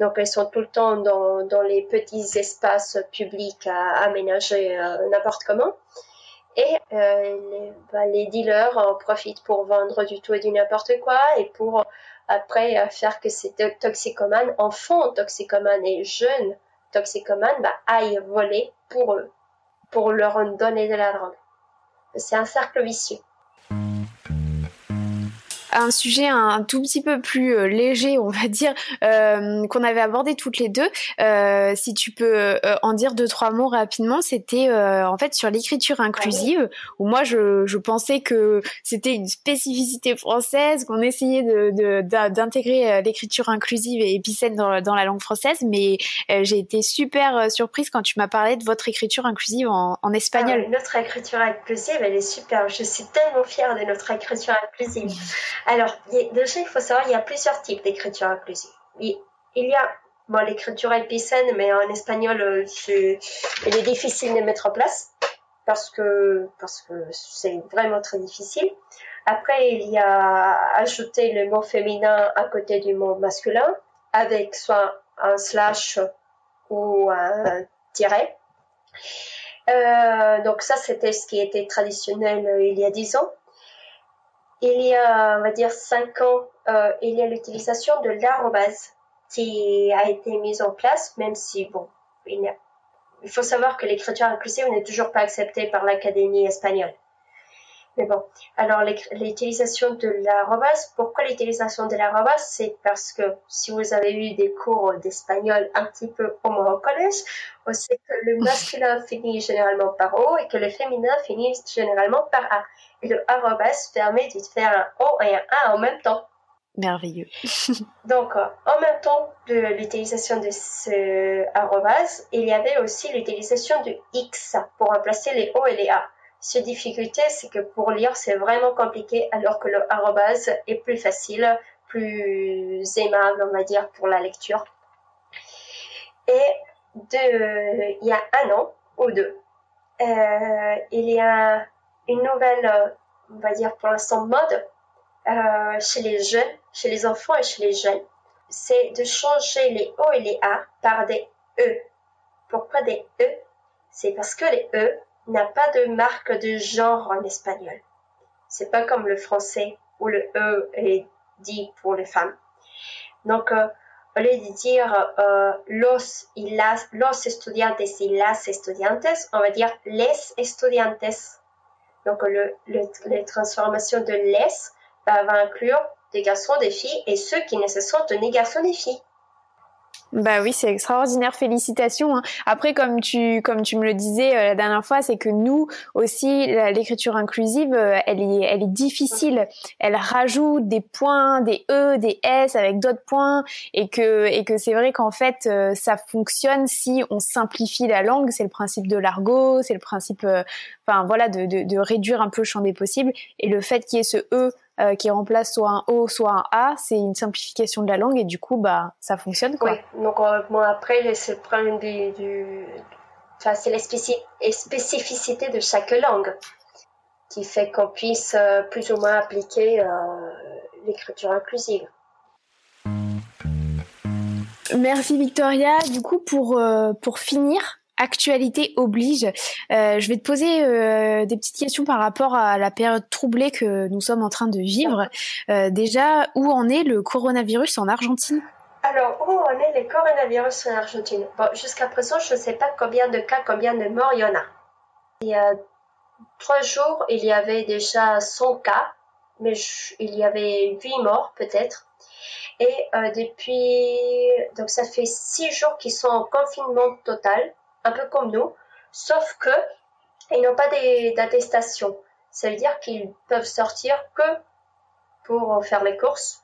Donc, elles sont tout le temps dans, dans les petits espaces publics à aménager n'importe comment. Et euh, les, bah, les, dealers en profitent pour vendre du tout et du n'importe quoi et pour après euh, faire que ces toxicomanes, enfants toxicomanes et jeunes toxicomanes, bah, voler pour eux, pour leur donner de la drogue. C'est un cercle vicieux un sujet un, tout petit peu plus euh, léger, on va dire, euh, qu'on avait abordé toutes les deux. Euh, si tu peux euh, en dire deux trois mots rapidement, c'était euh, en fait sur l'écriture inclusive, où moi je, je pensais que c'était une spécificité française, qu'on essayait de, d'intégrer l'écriture inclusive et épicène dans, dans la langue française, mais j'ai été super surprise quand tu m'as parlé de votre écriture inclusive en, en espagnol. Ah, notre écriture inclusive, elle est super. Je suis tellement fière de notre écriture inclusive. Alors, déjà, il faut savoir, il y a plusieurs types d'écriture inclusive. Il, y a bon, l'écriture épicène, mais en espagnol, euh, c'est, il est difficile de mettre en place parce que parce que c'est vraiment très difficile. Après, il y a ajouter le mot féminin à côté du mot masculin avec soit un slash ou un tiret. Euh, donc ça, c'était ce qui était traditionnel euh, il y a dix ans il y a, on va dire, cinq ans, euh, il y a l'utilisation de l'arrobase qui a été mise en place, même si, bon, il, faut savoir que l'écriture inclusive n'est toujours pas acceptée par l'Académie espagnole. Mais bon, alors l'utilisation de l'arrobase, pourquoi l'utilisation de l'arrobase C'est parce que si vous avez eu des cours d'espagnol un petit peu au au collège, on sait que le masculin [LAUGHS] finit généralement par O et que le féminin finit généralement par A. Le arrobase permet de faire un O et un A en même temps. Merveilleux. [LAUGHS] Donc, euh, en même temps de l'utilisation de ce arrobase, il y avait aussi l'utilisation du X pour remplacer les O et les A. Cette difficulté, c'est que pour lire, c'est vraiment compliqué, alors que le arrobase est plus facile, plus aimable, on va dire, pour la lecture. Et de, il y a un an ou deux, euh, il y a une nouvelle, on va dire pour l'instant, mode euh, chez les jeunes, chez les enfants et chez les jeunes. C'est de changer les O et les A par des E. Pourquoi des E? C'est parce que les E n'a pas de marque de genre en espagnol. C'est pas comme le français où le E est dit pour les femmes. Donc, euh, au lieu de dire euh, los y las, los estudiantes y las estudiantes, on va dire les estudiantes. Donc, le, le, les transformations de les va inclure des garçons, des filles et ceux qui ne se sentent ni garçons ni filles. Bah oui, c'est extraordinaire. Félicitations. Hein. Après, comme tu comme tu me le disais euh, la dernière fois, c'est que nous aussi, l'écriture inclusive, euh, elle est elle est difficile. Elle rajoute des points, des e, des s avec d'autres points, et que et que c'est vrai qu'en fait, euh, ça fonctionne si on simplifie la langue. C'est le principe de l'argot, c'est le principe, enfin voilà, de, de, de réduire un peu le champ des possibles. Et le fait qu'il y ait ce e euh, qui remplace soit un O, soit un A, c'est une simplification de la langue et du coup, bah, ça fonctionne quoi. Oui, donc euh, bon, après, c'est le problème du. du... Enfin, c'est la spécificité de chaque langue qui fait qu'on puisse euh, plus ou moins appliquer l'écriture inclusive. Merci Victoria. Du coup, pour, pour finir, actualité oblige. Euh, je vais te poser euh, des petites questions par rapport à la période troublée que nous sommes en train de vivre. Euh, déjà, où en est le coronavirus en Argentine? Alors, où en est le coronavirus en Argentine? Bon, Jusqu'à présent, je ne sais pas combien de cas, combien de morts il y en a. Il y a trois jours, il y avait déjà 100 cas, mais il y avait 8 morts peut-être. Et depuis, donc ça fait six jours qu'ils sont en confinement total un peu comme nous, sauf que ils n'ont pas d'attestation. Ça veut dire qu'ils peuvent sortir que pour faire les courses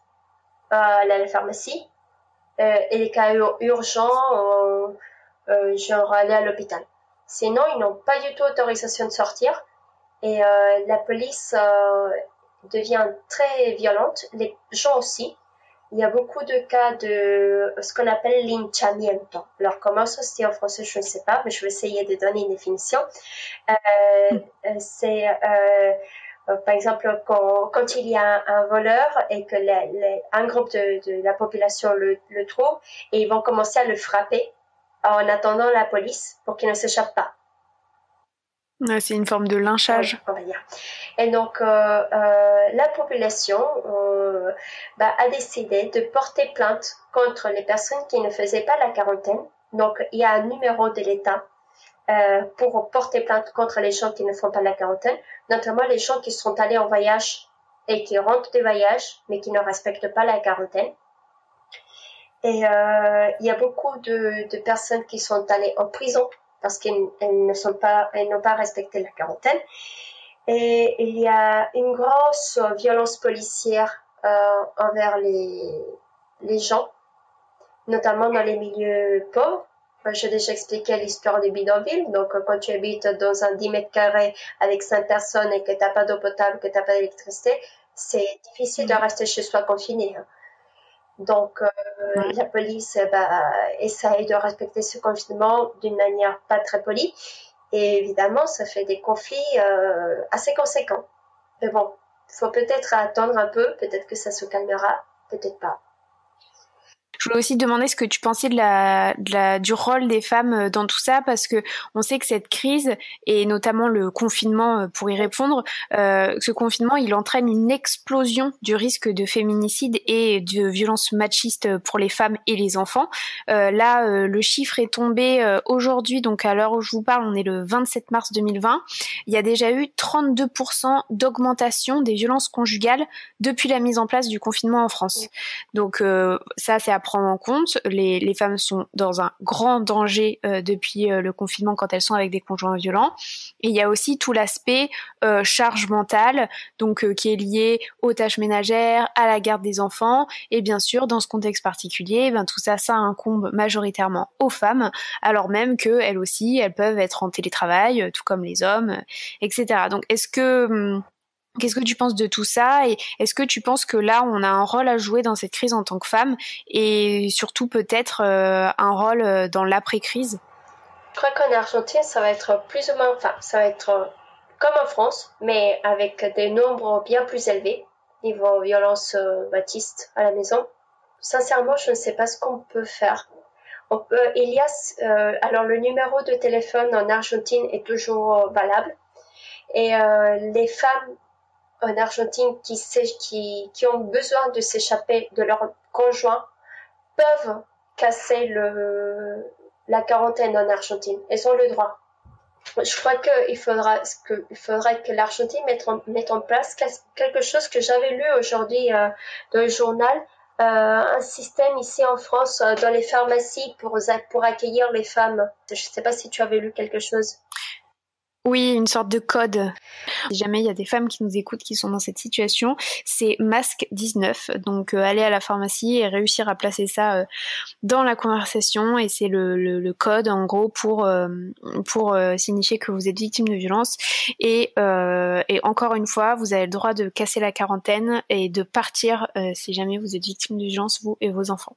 à la pharmacie euh, et les cas urgents, euh, euh, genre aller à l'hôpital. Sinon, ils n'ont pas du tout autorisation de sortir et la police devient très violente, les gens aussi il y a beaucoup de cas de ce qu'on appelle linchamiento. Alors, comment ça se dit en français, je ne sais pas, mais je vais essayer de donner une définition. Euh, euh c'est, euh, euh, par exemple, quand, il y a un, voleur et que un groupe de, de, la population le, le trouve, et ils vont commencer à le frapper en attendant la police pour qu'il ne s'échappe pas c'est une forme de lynchage. on va dire. Et donc, euh, euh, la population euh, bah, a décidé de porter plainte contre les personnes qui ne faisaient pas la quarantaine. Donc, il y a un numéro de l'État pour porter plainte contre les gens qui ne font pas la quarantaine, notamment les gens qui sont allés en voyage et qui rentrent des voyages, mais qui ne respectent pas la quarantaine. Et il y a beaucoup de personnes qui sont allées en prison parce qu'elles ne sont pas, elles n'ont pas respecté la quarantaine. Et il y a une grosse violence policière euh, envers les, les gens, notamment dans les milieux pauvres. J'ai déjà expliqué l'histoire des bidonvilles. Donc, quand tu habites dans un 10 mètres carrés avec 5 personnes et que tu n'as pas d'eau potable, que tu n'as pas d'électricité, c'est difficile de rester chez soi confiné. Hein. Donc, euh, la police bah, essaye de respecter ce confinement d'une manière pas très polie. Et évidemment, ça fait des conflits euh, assez conséquents. Mais bon, il faut peut-être attendre un peu, peut-être que ça se calmera, peut-être pas. Je voulais aussi demander ce que tu pensais de la, de la, du rôle des femmes euh, dans tout ça, parce que on sait que cette crise, et notamment le confinement euh, pour y répondre, euh, ce confinement, il entraîne une explosion du risque de féminicide et de violence machiste pour les femmes et les enfants. Euh, là, euh, le chiffre est tombé aujourd'hui, donc à l'heure où je vous parle, on est le 27 mars 2020. Il y a déjà eu 32% d'augmentation des violences conjugales depuis la mise en place du confinement en France. Donc ça, c'est à prendre en compte. Les, femmes sont dans un grand danger euh, depuis euh, le confinement quand elles sont avec des conjoints violents. Et il y a aussi tout l'aspect euh, charge mentale, donc qui est lié aux tâches ménagères, à la garde des enfants. Et bien sûr, dans ce contexte particulier, ben, tout ça, ça incombe majoritairement aux femmes, alors même qu'elles aussi, elles peuvent être en télétravail, tout comme les hommes, etc. Donc, est-ce que hum, Qu'est-ce que tu penses de tout ça et est-ce que tu penses que là on a un rôle à jouer dans cette crise en tant que femme et surtout peut-être euh, un rôle euh, dans l'après-crise? Je crois qu'en Argentine ça va être plus ou moins, enfin ça va être comme en France mais avec des nombres bien plus élevés niveau violence euh, baptiste à la maison. Sincèrement je ne sais pas ce qu'on peut faire. On euh, alors le numéro de téléphone en Argentine est toujours valable et euh, les femmes en Argentine qui, qui, qui ont besoin de s'échapper de leur conjoint peuvent casser le, la quarantaine en Argentine. Elles ont le droit. Je crois qu'il faudra que, faudrait que l'Argentine mette mette en place quelque chose que j'avais lu aujourd'hui euh, dans le journal, euh, un système ici en France euh, dans les pharmacies pour, pour accueillir les femmes. Je ne sais pas si tu avais lu quelque chose. Oui, une sorte de code. Si jamais il y a des femmes qui nous écoutent qui sont dans cette situation, c'est masque 19. Donc euh, aller à la pharmacie et réussir à placer ça euh, dans la conversation et c'est le, le, code en gros pour euh, pour euh, signifier que vous êtes victime de violence et, et encore une fois vous avez le droit de casser la quarantaine et de partir si jamais vous êtes victime de violence vous et vos enfants.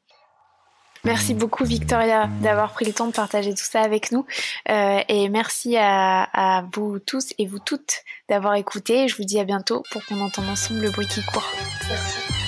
Merci beaucoup Victoria d'avoir pris le temps de partager tout ça avec nous euh, et merci à, à, vous tous et vous toutes d'avoir écouté. Je vous dis à bientôt pour qu'on entende ensemble le bruit qui court. Merci.